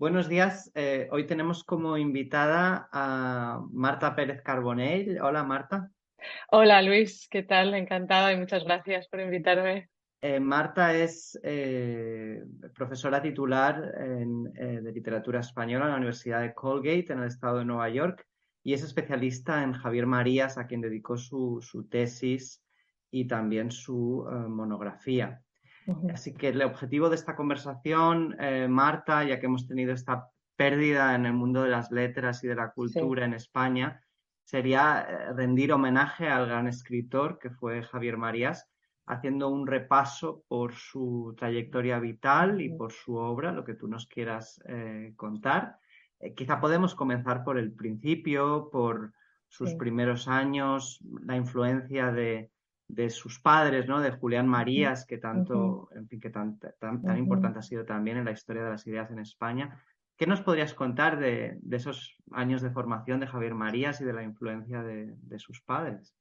Buenos días. Eh, hoy tenemos como invitada a Marta Pérez Carbonell. Hola, Marta. Hola, Luis. ¿Qué tal? Encantada y muchas gracias por invitarme. Eh, Marta es eh, profesora titular de literatura española en la Universidad de Colgate, en el estado de Nueva York, y es especialista en Javier Marías, a quien dedicó su, su tesis y también su monografía. Así que el objetivo de esta conversación, eh, Marta, ya que hemos tenido esta pérdida en el mundo de las letras y de la cultura en España, sería eh, rendir homenaje al gran escritor que fue Javier Marías, haciendo un repaso por su trayectoria vital y por su obra, lo que tú nos quieras eh, contar. quizá podemos comenzar por el principio, por sus primeros años, la influencia de, de sus padres, ¿no? De Julián Marías, que tanto, en fin, que tan, tan, importante ha sido también en la historia de las ideas en España. ¿Qué nos podrías contar de, esos años de formación de Javier Marías y de la influencia de, sus padres?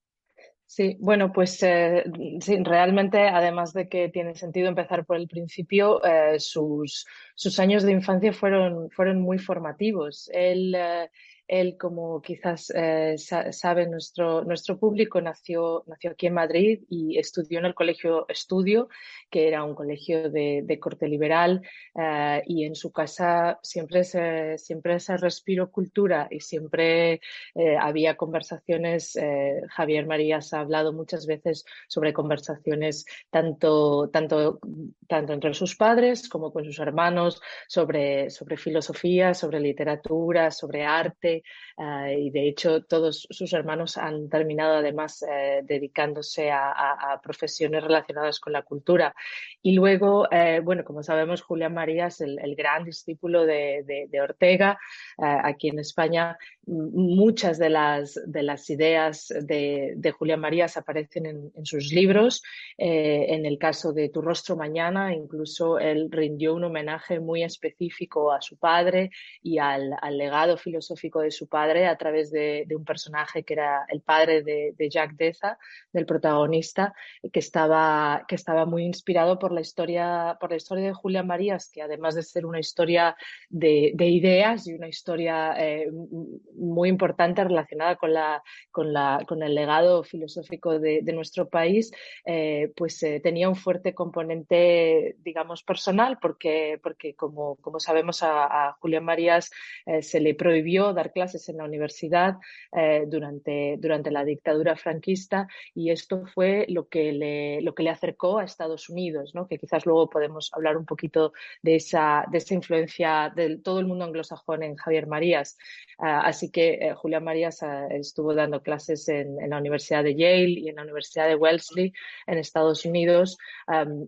Sí, bueno, pues eh, sí, realmente, además de que tiene sentido empezar por el principio, eh, sus, sus, años de infancia fueron, fueron muy formativos. Él eh, él, como quizás eh, sabe nuestro, nuestro público, nació, nació aquí en Madrid y estudió en el Colegio Estudio, que era un colegio de, corte liberal, eh, y en su casa siempre se, siempre se respiró cultura y siempre eh, había conversaciones. Javier Marías ha hablado muchas veces sobre conversaciones tanto, tanto, tanto entre sus padres como con sus hermanos, sobre, sobre filosofía, sobre literatura, sobre arte Ah, y de hecho todos sus hermanos han terminado además eh, dedicándose a, profesiones relacionadas con la cultura. Y luego, eh, bueno, como sabemos, Julián Marías, el, el gran discípulo de, de, Ortega, eh, aquí en España, muchas de las, de las ideas de, de Julián Marías aparecen en, en sus libros. en el caso de Tu rostro mañana, incluso él rindió un homenaje muy específico a su padre y al, al legado filosófico de su padre a través de, un personaje que era el padre de, Jack Deza, del protagonista, que estaba, que estaba muy inspirado por la historia, por la historia de Julián Marías, que además de ser una historia de, ideas y una historia eh, muy importante relacionada con, la, con, la, con el legado filosófico de, nuestro país, eh, pues eh, tenía un fuerte componente, digamos, personal, porque, porque como, como sabemos a, a Julián Marías se le prohibió dar clases en la universidad eh, durante, durante la dictadura franquista y esto fue lo que le, lo que le acercó a Estados Unidos, ¿no? que quizás luego podemos hablar un poquito de esa, de esa influencia de todo el mundo anglosajón en Javier Marías. Ah, así que eh, Julián Marías ah, estuvo dando clases en, en, la Universidad de Yale y en la Universidad de Wellesley en Estados Unidos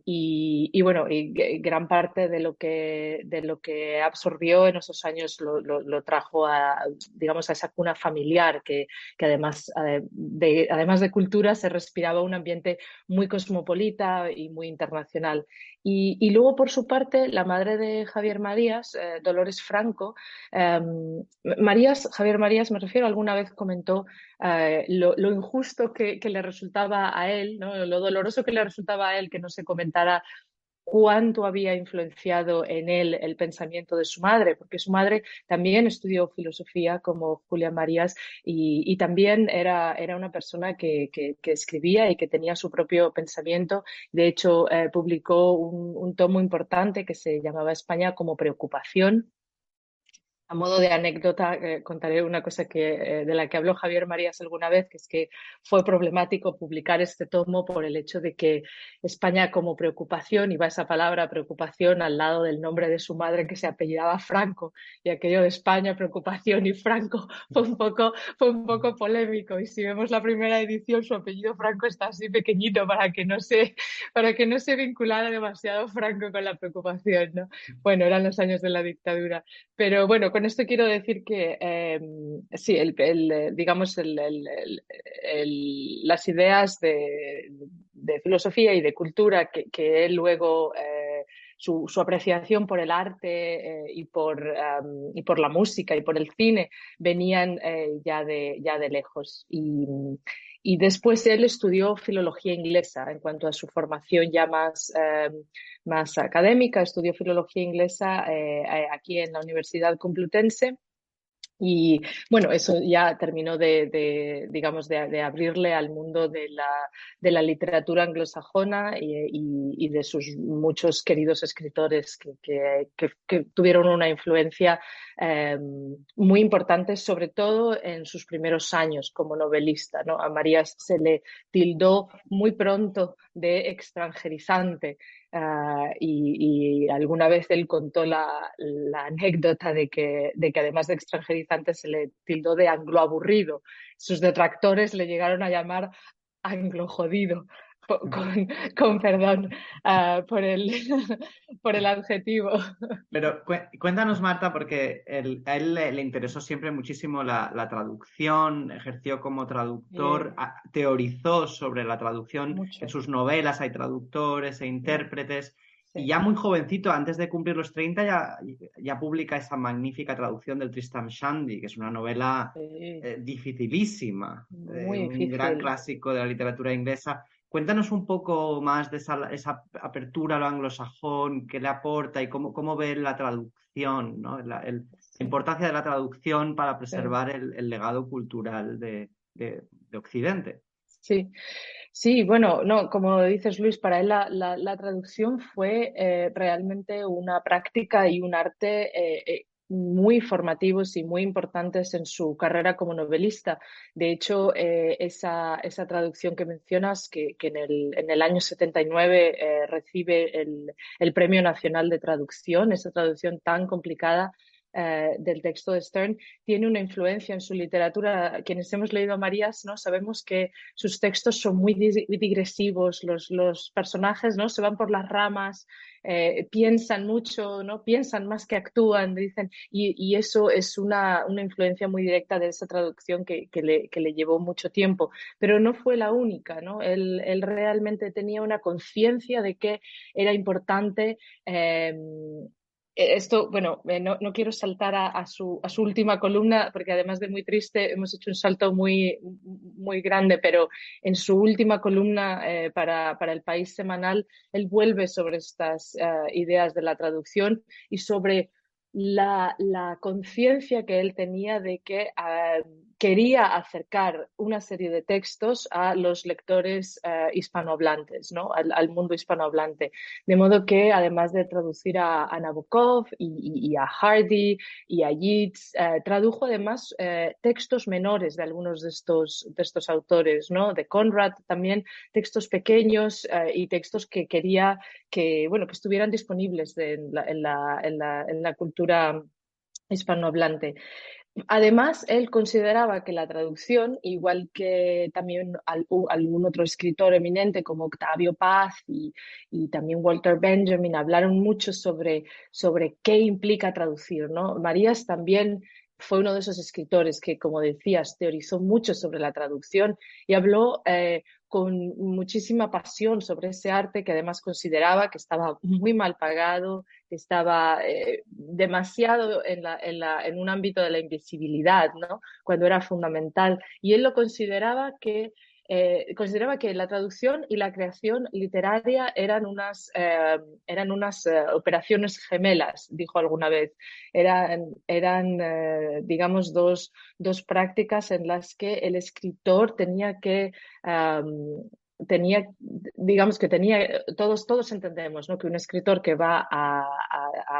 y, y, bueno, y gran parte de lo que, de lo que absorbió en esos años lo, lo, lo trajo a, digamos, a esa cuna familiar que, que además, eh, de, además de cultura se respiraba un ambiente muy cosmopolita y muy internacional. Y, y luego, por su parte, la madre de Javier Marías, eh, Dolores Franco, em, Marías, Javier Marías, me refiero, alguna vez comentó eh, lo, lo, injusto que, que, le resultaba a él, ¿no? lo doloroso que le resultaba a él que no se comentara cuánto había influenciado en él el pensamiento de su madre, porque su madre también estudió filosofía como Julia Marías y, también era, era, una persona que, escribía y que tenía su propio pensamiento. De hecho, eh, publicó un tomo importante que se llamaba España como preocupación a modo de anécdota, eh, contaré una cosa que, eh, de la que habló Javier Marías alguna vez, que es que fue problemático publicar este tomo por el hecho de que España como preocupación, iba esa palabra preocupación al lado del nombre de su madre que se apellidaba Franco, y aquello de España, preocupación y Franco fue un poco, fue un poco polémico. Y si vemos la primera edición, su apellido Franco está así pequeñito para que no se, para que no se vinculara demasiado Franco con la preocupación. ¿no? Bueno, eran los años de la dictadura. Pero bueno, con esto quiero decir que em, sí, el, digamos, las ideas de, filosofía y de cultura que, él luego, eh, su, apreciación por el arte eh, y, por, la música y por el cine venían eh, ya, de, ya de lejos. Y después él estudió filología inglesa en cuanto a su formación ya más, em, más académica. Estudió filología inglesa eh, aquí en la Universidad Complutense y bueno, eso ya terminó de, digamos, de, abrirle al mundo de la, de la literatura anglosajona y, de sus muchos queridos escritores que, que, tuvieron una influencia em, muy importante, sobre todo en sus primeros años como novelista. ¿no? A María se le tildó muy pronto de extranjerizante Ah, y, alguna vez él contó la, anécdota de que, de que además de extranjerizante se le tildó de anglo-aburrido. Sus detractores le llegaron a llamar anglo-jodido con, perdón ah, por, el, por el adjetivo. Pero cuéntanos, Marta, porque a él le, interesó siempre muchísimo la, traducción, ejerció como traductor, teorizó sobre la traducción. En sus novelas hay traductores e intérpretes. Y ya muy jovencito, antes de cumplir los 30, ya, ya publica esa magnífica traducción del Tristam Shandy, que es una novela eh, dificilísima, un gran clásico de la literatura inglesa. Cuéntanos un poco más de esa, apertura a lo anglosajón, qué le aporta y cómo, cómo ve la traducción, ¿no? la, importancia de la traducción para preservar el, legado cultural de, Occidente. Sí. Sí, bueno, no, como dices Luis, para él la, traducción fue eh, realmente una práctica y un arte eh, eh, muy formativos y muy importantes en su carrera como novelista. De hecho, eh, esa, esa, traducción que mencionas, que, que en, el, en, el, año 79 eh, recibe el, el, Premio Nacional de Traducción, esa traducción tan complicada, eh, del texto de Stern tiene una influencia en su literatura. Quienes hemos leído a Marías, ¿no? sabemos que sus textos son muy digresivos, los, los personajes ¿no? se van por las ramas, eh, piensan mucho, ¿no? piensan más que actúan, dicen, y, y eso es una, una, influencia muy directa de esa traducción que, que, le, que, le, llevó mucho tiempo. Pero no fue la única, ¿no? Él, él realmente tenía una conciencia de que era importante eh, esto, bueno, eh, no, no, quiero saltar a, su, a, su, última columna, porque además de muy triste, hemos hecho un salto muy, muy grande, pero en su última columna eh, para, para, el país semanal, él vuelve sobre estas ideas de la traducción y sobre la, la conciencia que él tenía de que quería acercar una serie de textos a los lectores eh, hispanohablantes, ¿no? Al, mundo hispanohablante. De modo que, además de traducir a, Nabokov y, a Hardy y a Yeats, eh, tradujo además eh, textos menores de algunos de estos, de estos autores, ¿no? De Conrad también, textos pequeños y textos que quería que, bueno, que estuvieran disponibles en la cultura hispanohablante. Además, él consideraba que la traducción, igual que también algún otro escritor eminente como Octavio Paz y, también Walter Benjamin, hablaron mucho sobre, sobre qué implica traducir. ¿no? Marías también fue uno de esos escritores que, como decías, teorizó mucho sobre la traducción y habló eh, con muchísima pasión sobre ese arte que además consideraba que estaba muy mal pagado, estaba eh, demasiado en, la, en, la, en, un ámbito de la invisibilidad, ¿no? cuando era fundamental. Y él lo consideraba que eh, consideraba que la traducción y la creación literaria eran unas, eh, eran unas eh, operaciones gemelas, dijo alguna vez. Eran, eran digamos, dos, dos, prácticas en las que el escritor tenía que tenía, digamos que tenía, todos, todos entendemos ¿no? que un escritor que va a,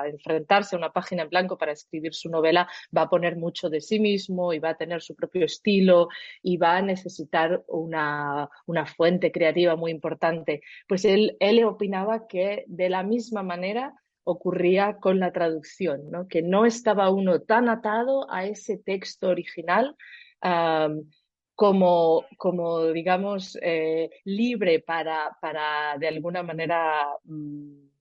enfrentarse a una página en blanco para escribir su novela va a poner mucho de sí mismo y va a tener su propio estilo y va a necesitar una, una fuente creativa muy importante. Pues él, él opinaba que de la misma manera ocurría con la traducción, ¿no? que no estaba uno tan atado a ese texto original como, como digamos, eh, libre para, para, de alguna manera, mm,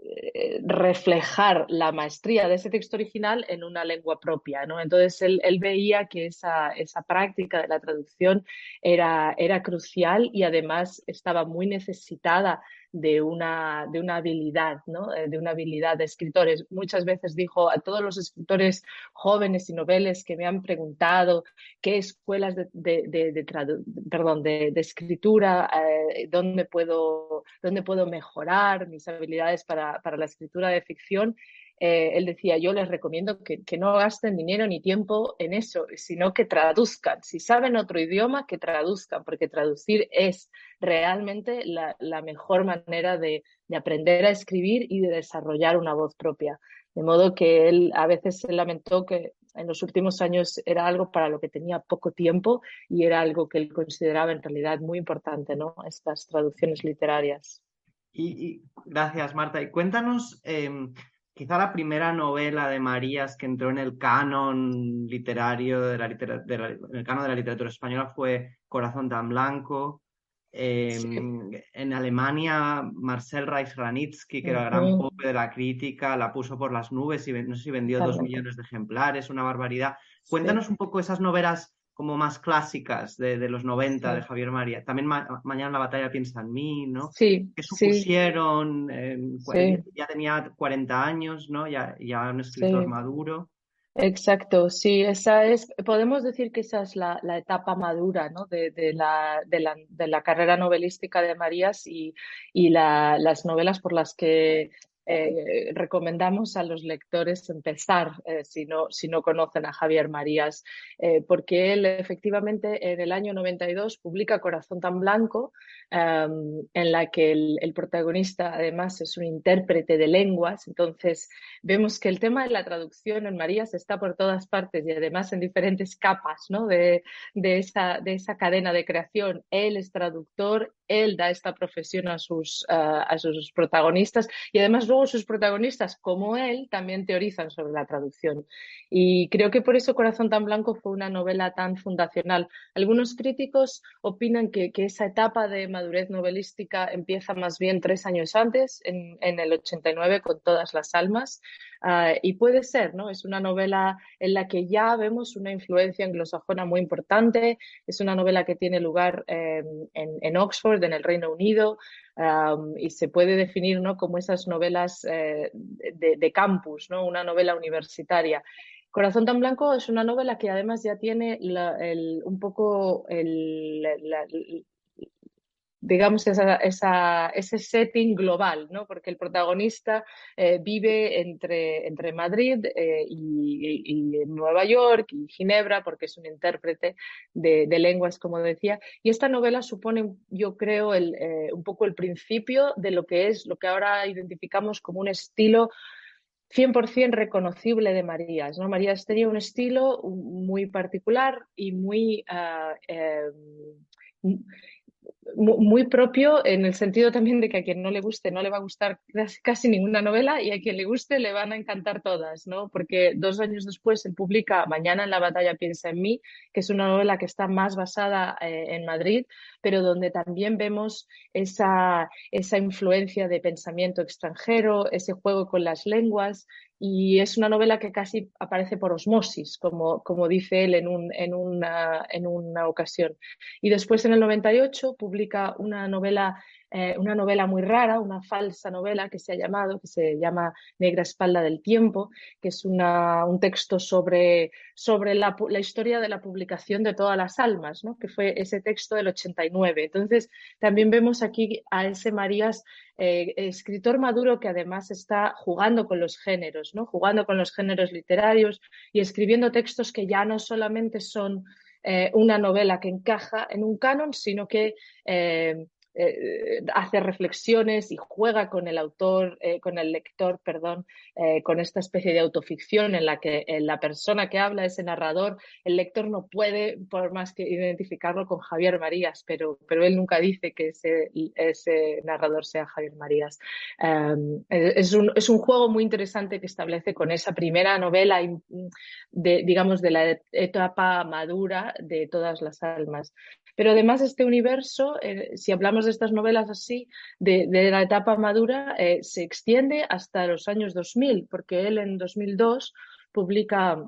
eh, reflejar la maestría de ese texto original en una lengua propia. ¿no? Entonces, él, él veía que esa, esa, práctica de la traducción era, era crucial y además estaba muy necesitada de una, de una habilidad, ¿no? Eh, de una habilidad de escritores. Muchas veces dijo a todos los escritores jóvenes y noveles que me han preguntado qué escuelas de, de, perdón, de, escritura, eh, dónde, puedo, dónde puedo mejorar mis habilidades para, para la escritura de ficción. Eh, él decía, yo les recomiendo que, no gasten dinero ni tiempo en eso, sino que traduzcan. Si saben otro idioma, que traduzcan, porque traducir es realmente la, mejor manera de, aprender a escribir y de desarrollar una voz propia. De modo que él a veces se lamentó que en los últimos años era algo para lo que tenía poco tiempo y era algo que él consideraba en realidad muy importante, ¿no? Estas traducciones literarias. Y, gracias, Marta. Y cuéntanos, em, quizá la primera novela de Marías que entró en el canon literario, de la, el canon de la literatura española fue Corazón tan blanco. Em, en Alemania, Marcel Reich-Ranitzky, que era el gran pop de la crítica, la puso por las nubes y no sé si vendió dos millones de ejemplares, una barbaridad. Cuéntanos un poco esas novelas como más clásicas de, los 90 de Javier María. También Mañana la batalla piensa en mí, ¿no? Sí. Que supusieron, ya tenía 40 años, ¿no? Ya, ya un escritor maduro. Exacto, sí, esa es, podemos decir que esa es la, etapa madura ¿no? de, la, de, la, de, la, carrera novelística de Marías y, y las novelas por las que eh, recomendamos a los lectores empezar eh, si, no, si no conocen a Javier Marías, eh, porque él efectivamente en el año 92 publica Corazón tan Blanco, em, en la que el, protagonista además es un intérprete de lenguas. Entonces vemos que el tema de la traducción en Marías está por todas partes y además en diferentes capas ¿no? de, de, esa, de esa cadena de creación. Él es traductor, él da esta profesión a sus, a sus protagonistas y además luego sus protagonistas, como él, también teorizan sobre la traducción. Y creo que por eso Corazón tan Blanco fue una novela tan fundacional. Algunos críticos opinan que, esa etapa de madurez novelística empieza más bien tres años antes, en, en el 89, con Todas las Almas, Ah, y puede ser, ¿no? Es una novela en la que ya vemos una influencia anglosajona muy importante. Es una novela que tiene lugar em, en, Oxford, en el Reino Unido, y se puede definir ¿no? como esas novelas eh, de, campus, ¿no? Una novela universitaria. Corazón tan blanco es una novela que además ya tiene un poco el, digamos, esa, esa, ese setting global, ¿no? Porque el protagonista eh, vive entre, entre Madrid eh, y, Nueva York y Ginebra, porque es un intérprete de, lenguas, como decía. Y esta novela supone, yo creo, el, eh, un poco el principio de lo que es, lo que ahora identificamos como un estilo 100% reconocible de Marías. ¿no? Marías tenía un estilo muy particular y muy... Ah, muy propio en el sentido también de que a quien no le guste no le va a gustar casi ninguna novela y a quien le guste le van a encantar todas, ¿no? Porque dos años después él publica Mañana en la batalla piensa en mí, que es una novela que está más basada eh, en Madrid, pero donde también vemos esa, esa influencia de pensamiento extranjero, ese juego con las lenguas, y es una novela que casi aparece por osmosis, como, como dice él en, un, en, una, en una ocasión. Y después, en el 98, publica una novela eh, una novela muy rara, una falsa novela que se ha llamado, que se llama Negra Espalda del Tiempo, que es una, un texto sobre, sobre la, la, historia de la publicación de todas las almas, ¿no? que fue ese texto del 89. Entonces, también vemos aquí a ese Marías eh, escritor maduro que además está jugando con los géneros, ¿no? jugando con los géneros literarios y escribiendo textos que ya no solamente son eh, una novela que encaja en un canon, sino que eh, hace reflexiones y juega con el autor, eh, con el lector, perdón, eh, con esta especie de autoficción en la que la persona que habla, ese narrador, el lector no puede, por más que identificarlo con Javier Marías, pero, pero él nunca dice que ese, ese narrador sea Javier Marías. Em, es, un, es, un, juego muy interesante que establece con esa primera novela, de, digamos, de la etapa madura de todas las almas. Pero además este universo, si hablamos estas novelas así, de, la etapa madura, eh, se extiende hasta los años 2000, porque él en 2002 publica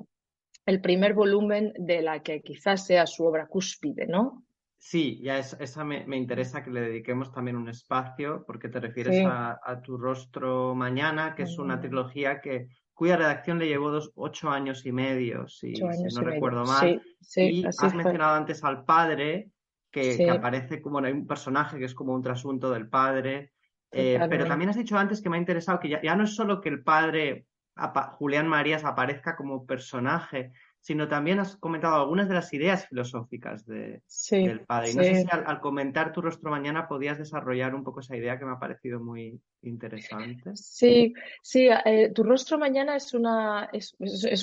el primer volumen de la que quizás sea su obra cúspide, ¿no? Sí, ya esa me, interesa que le dediquemos también un espacio, porque te refieres a, Tu Rostro Mañana, que es una trilogía que, cuya redacción le llevó dos, ocho años y medio, si, no recuerdo mal. y has mencionado antes al padre, que, aparece como hay un personaje que es como un trasunto del padre. Eh, pero también has dicho antes que me ha interesado que ya, ya no es solo que el padre, Julián Marías, aparezca como personaje, sino también has comentado algunas de las ideas filosóficas de, del padre. Y no sé si al, comentar tu rostro mañana podías desarrollar un poco esa idea que me ha parecido muy interesante. Sí, sí, eh, tu rostro mañana es una, es,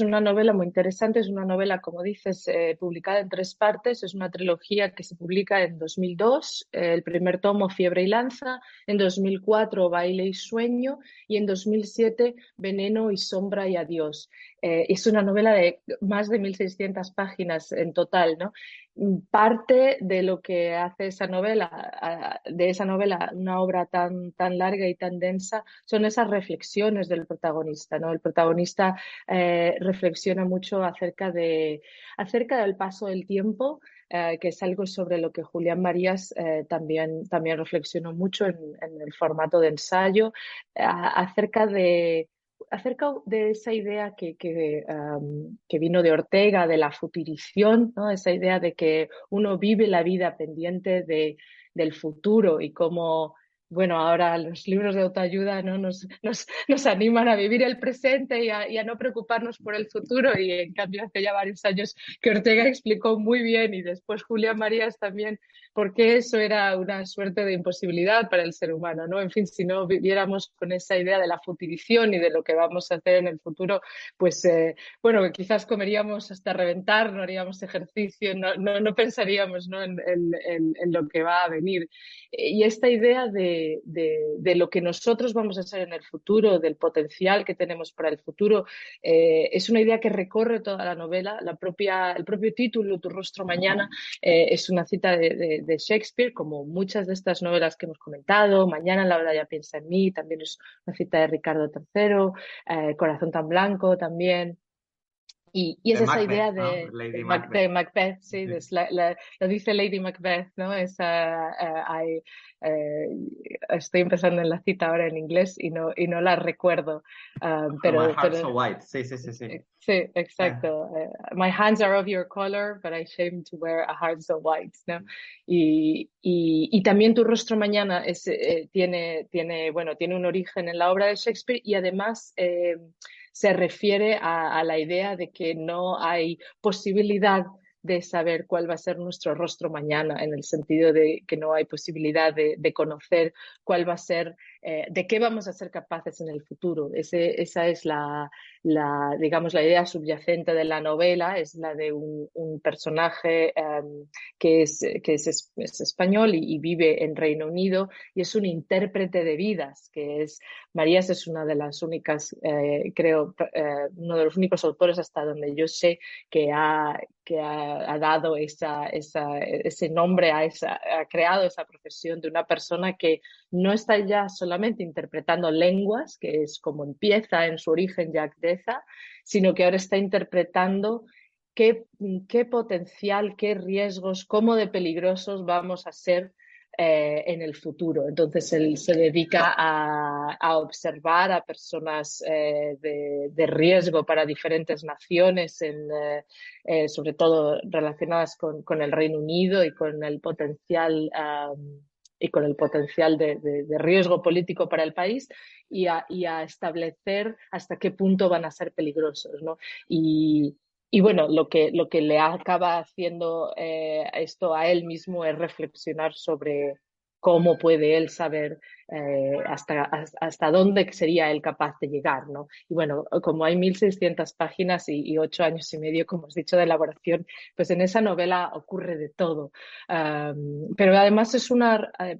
una novela muy interesante, es una novela, como dices, eh, publicada en tres partes, es una trilogía que se publica en 2002, eh, el primer tomo Fiebre y Lanza, en 2004 Baile y Sueño y en 2007 Veneno y Sombra y Adiós. Es una novela de más de 1.600 páginas en total, ¿no? Parte de lo que hace esa novela, de esa novela, una obra tan, tan larga y tan densa, son esas reflexiones del protagonista, ¿no? El protagonista eh, reflexiona mucho acerca, de, acerca del paso del tiempo, eh, que es algo sobre lo que Julián Marías eh, también, también reflexionó mucho en, el formato de ensayo, acerca de acerca de esa idea que, que, vino de Ortega, de la futurición, ¿no? esa idea de que uno vive la vida pendiente de, del futuro y cómo bueno, ahora los libros de autoayuda ¿no? nos, nos, nos animan a vivir el presente y a, y a, no preocuparnos por el futuro y en cambio hace ya varios años que Ortega explicó muy bien y después Julia Marías también porque eso era una suerte de imposibilidad para el ser humano, ¿no? En fin, si no viviéramos con esa idea de la futurición y de lo que vamos a hacer en el futuro, pues eh, bueno, quizás comeríamos hasta reventar, no haríamos ejercicio, no, no, no pensaríamos ¿no? En, en, en, lo que va a venir. Y esta idea de, de, de, lo que nosotros vamos a hacer en el futuro, del potencial que tenemos para el futuro, eh, es una idea que recorre toda la novela. La propia, el propio título, Tu rostro mañana, eh, es una cita de de Shakespeare, como muchas de estas novelas que hemos comentado. Mañana la hora ya piensa en mí, también es una cita de Ricardo III, eh, Corazón tan blanco también. Y, y es esa idea de, Macbeth. sí, lo dice Lady Macbeth, ¿no? Esa, uh, eh, estoy empezando en la cita ahora en inglés y no, y no la recuerdo. Um, pero, so white. Sí, sí, sí, sí. Sí, exacto. Uh, my hands are of your color, but I shame to wear a heart so white, ¿no? Y, y, y también tu rostro mañana es, eh, tiene, tiene, bueno, tiene un origen en la obra de Shakespeare y además eh, se refiere a, la idea de que no hay posibilidad de saber cuál va a ser nuestro rostro mañana, en el sentido de que no hay posibilidad de, de conocer cuál va a ser eh, de qué vamos a ser capaces en el futuro. Esa es la, la, digamos, la idea subyacente de la novela, es la de un, un personaje um, que, es, que es, es español y, y, vive en Reino Unido y es un intérprete de vidas, que es, Marías es una de las únicas, eh, creo, eh, uno de los únicos autores hasta donde yo sé que ha, que ha, ha dado esa, esa, ese nombre, a esa, ha creado esa profesión de una persona que no está ya solamente interpretando lenguas, que es como empieza en su origen Jack Sino que ahora está interpretando qué, qué potencial, qué riesgos, cómo de peligrosos vamos a ser eh, en el futuro. Entonces él se dedica a, a observar a personas eh, de, de, riesgo para diferentes naciones, eh, sobre todo relacionadas con, con, el Reino Unido y con el potencial y con el potencial de, riesgo político para el país y a, establecer hasta qué punto van a ser peligrosos. ¿no? Y, y bueno, lo que, lo que le acaba haciendo eh, esto a él mismo es reflexionar sobre, cómo puede él saber eh, hasta, hasta dónde sería él capaz de llegar, ¿no? Y bueno, como hay 1.600 páginas y, ocho años y medio, como has dicho, de elaboración, pues en esa novela ocurre de todo. Pero además es una, eh,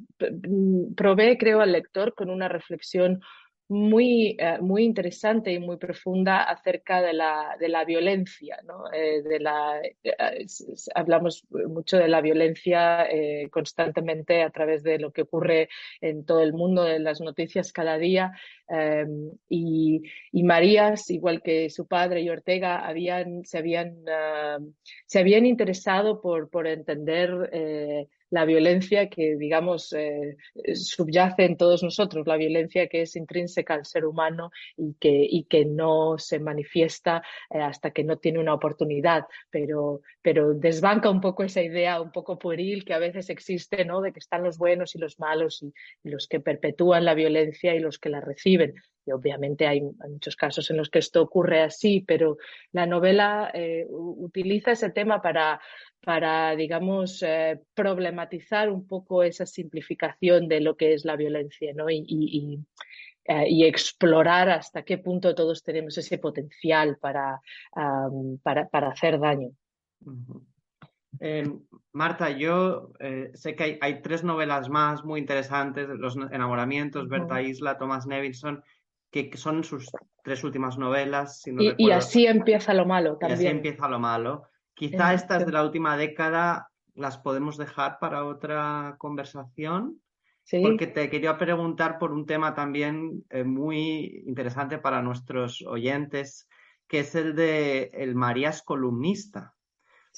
provee, creo, al lector con una reflexión muy, eh, muy interesante y muy profunda acerca de la, de la violencia. ¿no? Eh, de la, eh, hablamos mucho de la violencia constantemente a través de lo que ocurre en todo el mundo, de las noticias cada día. Em, y, y, Marías, igual que su padre y Ortega, habían, se, habían, se habían interesado por, por entender la violencia que, digamos, eh, subyace en todos nosotros, la violencia que es intrínseca al ser humano y que, y que no se manifiesta eh, hasta que no tiene una oportunidad, pero, pero desbanca un poco esa idea un poco pueril que a veces existe, ¿no? De que están los buenos y los malos y, los que perpetúan la violencia y los que la reciben. Y obviamente hay, muchos casos en los que esto ocurre así, pero la novela eh, utiliza ese tema para para, digamos, eh, problematizar un poco esa simplificación de lo que es la violencia ¿no? y, eh, y, explorar hasta qué punto todos tenemos ese potencial para, para, para, hacer daño. Eh, Marta, yo sé que hay, hay, tres novelas más muy interesantes, Los enamoramientos, Berta Isla, Thomas Nevinson, que son sus tres últimas novelas. y, así empieza lo malo también. Y así empieza lo malo. Quizá estas de la última década las podemos dejar para otra conversación. Porque te quería preguntar por un tema también eh, muy interesante para nuestros oyentes, que es el de el Marías columnista.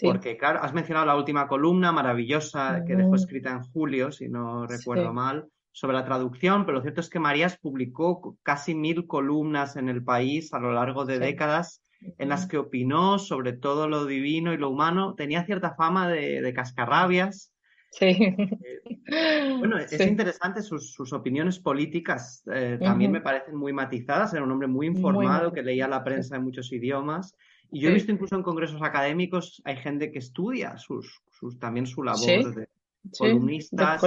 Porque, claro, has mencionado la última columna maravillosa que dejó escrita en julio, si no recuerdo mal, sobre la traducción, pero lo cierto es que Marías publicó casi mil columnas en el país a lo largo de décadas en las que opinó sobre todo lo divino y lo humano. Tenía cierta fama de, cascarrabias. Sí. Eh, bueno, es interesante sus, opiniones políticas, eh, también me parecen muy matizadas. Era un hombre muy informado que leía la prensa en muchos idiomas. Y yo he visto incluso en congresos académicos hay gente que estudia sus, sus también su labor de, columnista.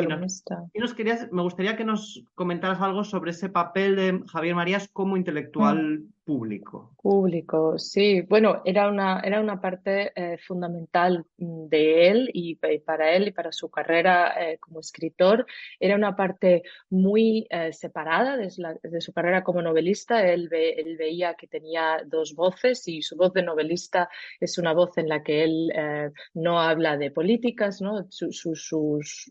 Y nos querías, me gustaría que nos comentaras algo sobre ese papel de Javier Marías como intelectual mm. Público. Público, sí. Bueno, era una, era una parte eh, fundamental mm, de él y, para él y para su carrera eh, como escritor. Era una parte muy eh, separada de, su carrera como novelista. Él, él, veía que tenía dos voces y su voz de novelista es una voz en la que él no habla de políticas, ¿no? su, su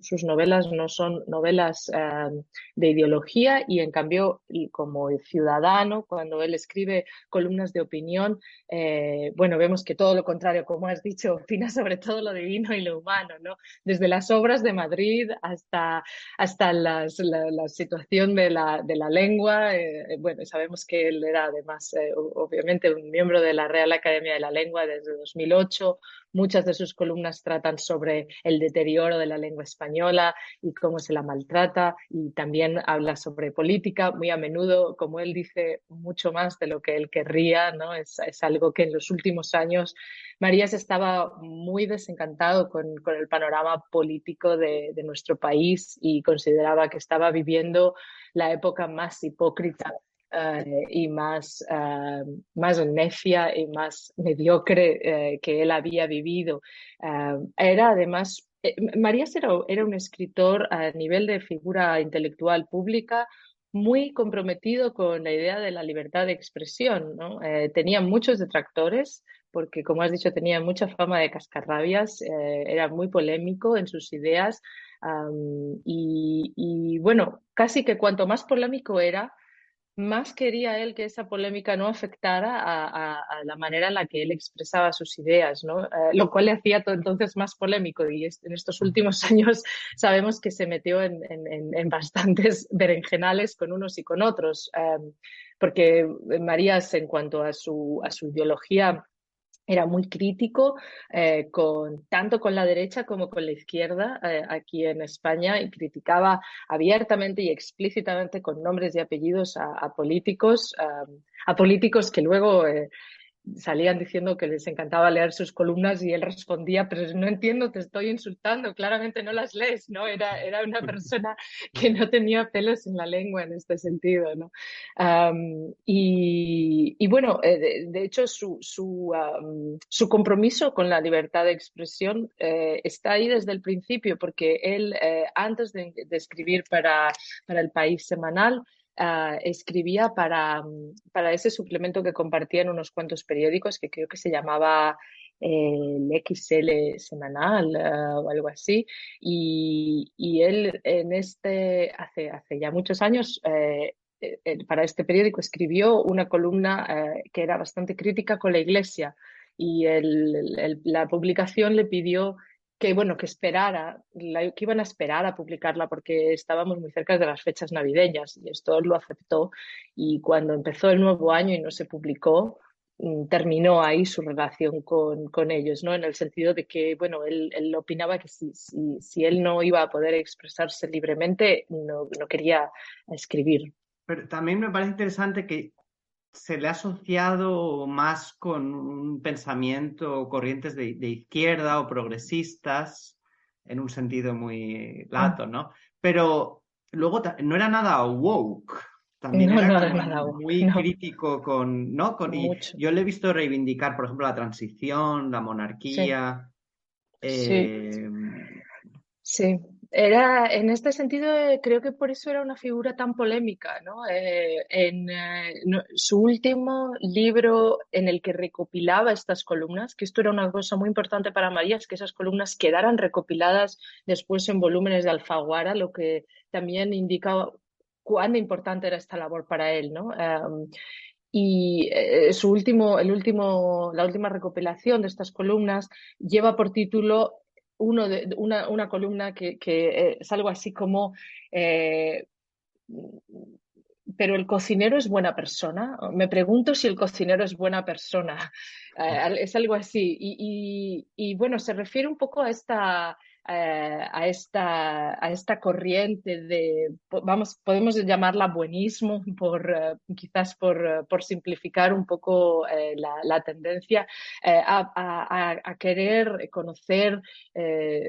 sus, novelas no son novelas eh, de ideología y en cambio como ciudadano, cuando él escribe columnas de opinión, eh, bueno, vemos que todo lo contrario, como has dicho, opina sobre todo lo divino y lo humano, ¿no? Desde las obras de Madrid hasta, hasta la, situación de la, de la lengua. Eh, bueno, sabemos que él era además, obviamente, un miembro de la Real Academia de la Lengua desde 2008. Muchas de sus columnas tratan sobre el deterioro de la lengua española y cómo se la maltrata y también habla sobre política, muy a menudo, como él dice, mucho más de lo que él querría, ¿no? Es, algo que en los últimos años Marías estaba muy desencantado con, el panorama político de, nuestro país y consideraba que estaba viviendo la época más hipócrita eh, y más, uh, más necia y más mediocre eh, que él había vivido. era además, Marías era, era un escritor a nivel de figura intelectual pública muy comprometido con la idea de la libertad de expresión. ¿no? tenía muchos detractores porque, como has dicho, tenía mucha fama de cascarrabias, era muy polémico en sus ideas y, bueno, casi que cuanto más polémico era, más quería él que esa polémica no afectara a, la manera en la que él expresaba sus ideas, ¿no? Eh, lo cual le hacía todo entonces más polémico y en estos últimos años sabemos que se metió en, bastantes berenjenales con unos y con otros, em, porque Marías en cuanto a su, a su ideología era muy crítico eh, con, tanto con la derecha como con la izquierda eh, aquí en España y criticaba abiertamente y explícitamente con nombres y apellidos a, políticos, a políticos que luego eh, salían diciendo que les encantaba leer sus columnas y él respondía, pero no entiendo, te estoy insultando, claramente no las lees, ¿no? Era, era una persona que no tenía pelos en la lengua en este sentido, ¿no? y, bueno, eh, de, hecho su, su, su, compromiso con la libertad de expresión eh, está ahí desde el principio, porque él, eh, antes de, de escribir para, para el país semanal, ah, escribía para, para ese suplemento que compartía en unos cuantos periódicos que creo que se llamaba el XL semanal uh, o algo así. Y, y, él en este, hace, hace ya muchos años, eh, eh, para este periódico escribió una columna eh, que era bastante crítica con la Iglesia y el, la publicación le pidió que bueno que esperara la, que iban a esperar a publicarla porque estábamos muy cerca de las fechas navideñas y esto lo aceptó y cuando empezó el nuevo año y no se publicó Mm, terminó ahí su relación con, con, ellos, ¿no? En el sentido de que, bueno, él, él opinaba que si, si, si, él no iba a poder expresarse libremente, no, no quería escribir. Pero también me parece interesante que se le ha asociado más con un pensamiento, corrientes de, de izquierda o progresistas, en un sentido muy lato, ¿no? Pero luego no era nada woke, también era muy crítico con, ¿no? Con, y yo le he visto reivindicar, por ejemplo, la transición, la monarquía. Eh... Sí. Era, en este sentido, creo que por eso era una figura tan polémica, ¿no? Eh, en eh, su último libro en el que recopilaba estas columnas, que esto era una cosa muy importante para María, es que esas columnas quedaran recopiladas después en volúmenes de Alfaguara, lo que también indica cuán importante era esta labor para él, ¿no? Y eh, su último, el último, la última recopilación de estas columnas lleva por título una, columna que, eh, es algo así como eh, pero el cocinero es buena persona. Me pregunto si el cocinero es buena persona. Eh, es algo así. Y, bueno, se refiere un poco a esta, a, esta, a esta corriente de, vamos, podemos llamarla buenismo, por, eh, quizás por, por, simplificar un poco eh, la, tendencia a, querer conocer,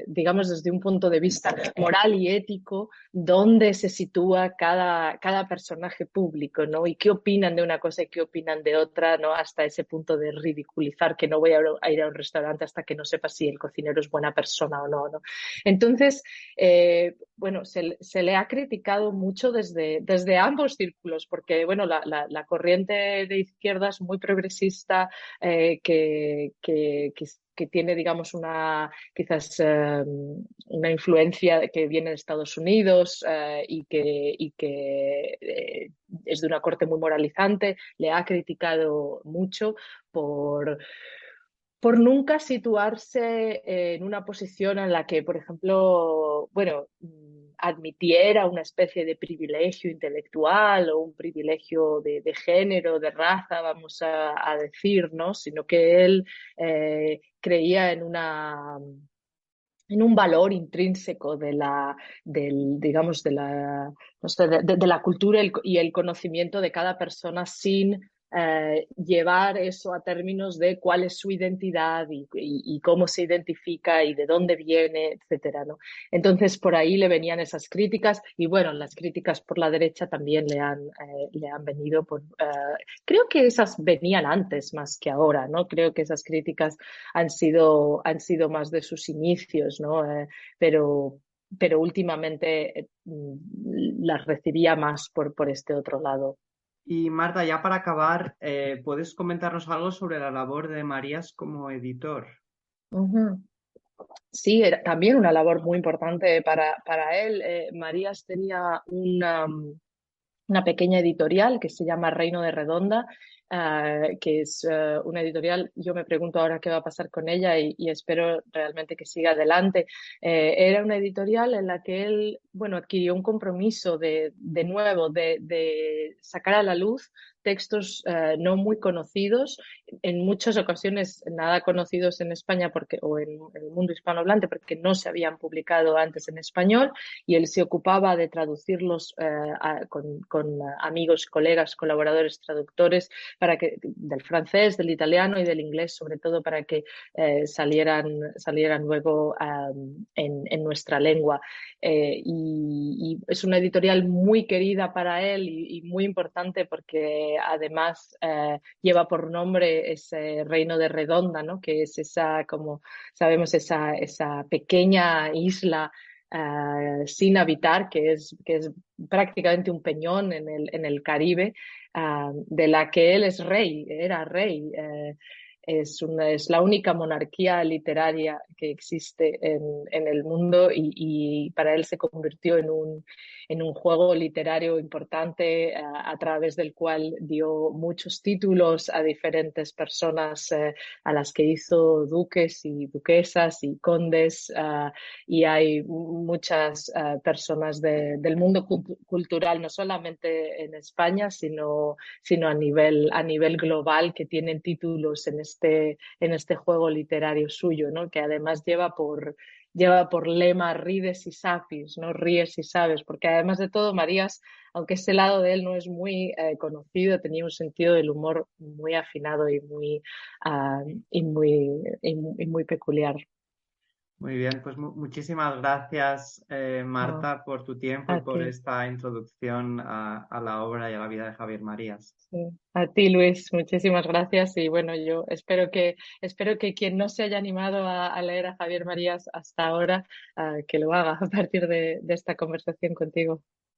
digamos, desde un punto de vista moral y ético, dónde se sitúa cada, cada personaje público, ¿no? Y qué opinan de una cosa y qué opinan de otra, ¿no? Hasta ese punto de ridiculizar que no voy a ir a un restaurante hasta que no sepa si el cocinero es buena persona o no, ¿no? Entonces, eh, bueno, se, le ha criticado mucho desde, desde ambos círculos, porque, bueno, la, corriente de izquierda es muy progresista, eh, que, que, tiene, digamos, una quizás eh, una influencia que viene de Estados Unidos y que, y que es de una corte muy moralizante, le ha criticado mucho por por nunca situarse en una posición en la que, por ejemplo, bueno, mm, admitiera una especie de privilegio intelectual o un privilegio de, género, de raza, vamos a, decir, ¿no? Sino que él eh, creía en una en un valor intrínseco de la, del, digamos, de la, no sé, de, la cultura y el conocimiento de cada persona sin eh, llevar eso a términos de cuál es su identidad y, y, y, cómo se identifica y de dónde viene, etcétera, ¿no? Entonces por ahí le venían esas críticas y bueno, las críticas por la derecha también le han, eh, le han venido por, eh, creo que esas venían antes más que ahora, ¿no? Creo que esas críticas han sido, han sido más de sus inicios, ¿no? Eh, pero, pero últimamente mm, las recibía más por, por este otro lado. Y Marta, ya para acabar, eh, ¿puedes comentarnos algo sobre la labor de Marías como editor? Sí, era también una labor muy importante para, para él. Eh, Marías tenía una, una pequeña editorial que se llama Reino de Redonda Uh, que es uh, una editorial. Yo me pregunto ahora qué va a pasar con ella y, espero realmente que siga adelante. Eh, era una editorial en la que él, bueno, adquirió un compromiso de, de nuevo, de, sacar a la luz textos uh, no muy conocidos, en muchas ocasiones nada conocidos en España porque, o en, en, el mundo hispanohablante porque no se habían publicado antes en español y él se ocupaba de traducirlos a, con, con amigos, colegas, colaboradores, traductores para que, del francés, del italiano y del inglés, sobre todo para que eh, salieran, salieran luego um, en, en, nuestra lengua. Eh, y, y, es una editorial muy querida para él y, y muy importante porque además eh, lleva por nombre ese reino de Redonda, ¿no? que es esa, como sabemos, esa, pequeña isla uh, sin habitar, que es, que es prácticamente un peñón en el, en el Caribe, uh, de la que él es rey, era rey. Uh, es, una, es la única monarquía literaria que existe en, en el mundo y, para él se convirtió en un, en un juego literario importante a, a, través del cual dio muchos títulos a diferentes personas eh, a las que hizo duques y duquesas y condes uh, y hay muchas uh, personas de, del mundo cultural, no solamente en España, sino, sino a, nivel, a nivel global que tienen títulos en este, en este juego literario suyo, ¿no? que además lleva por lleva por lema rides y sapis, ¿no? Ríes y sabes, porque además de todo, Marías, aunque ese lado de él no es muy eh, conocido, tenía un sentido del humor muy afinado y muy, uh, y muy, y muy peculiar. Muy bien, pues muchísimas gracias, eh, Marta, por tu tiempo y por ti. esta introducción a, a, la obra y a la vida de Javier Marías. Sí. A ti, Luis, muchísimas gracias. Y bueno, yo espero que, espero que quien no se haya animado a, a leer a Javier Marías hasta ahora, uh, que lo haga a partir de, de esta conversación contigo.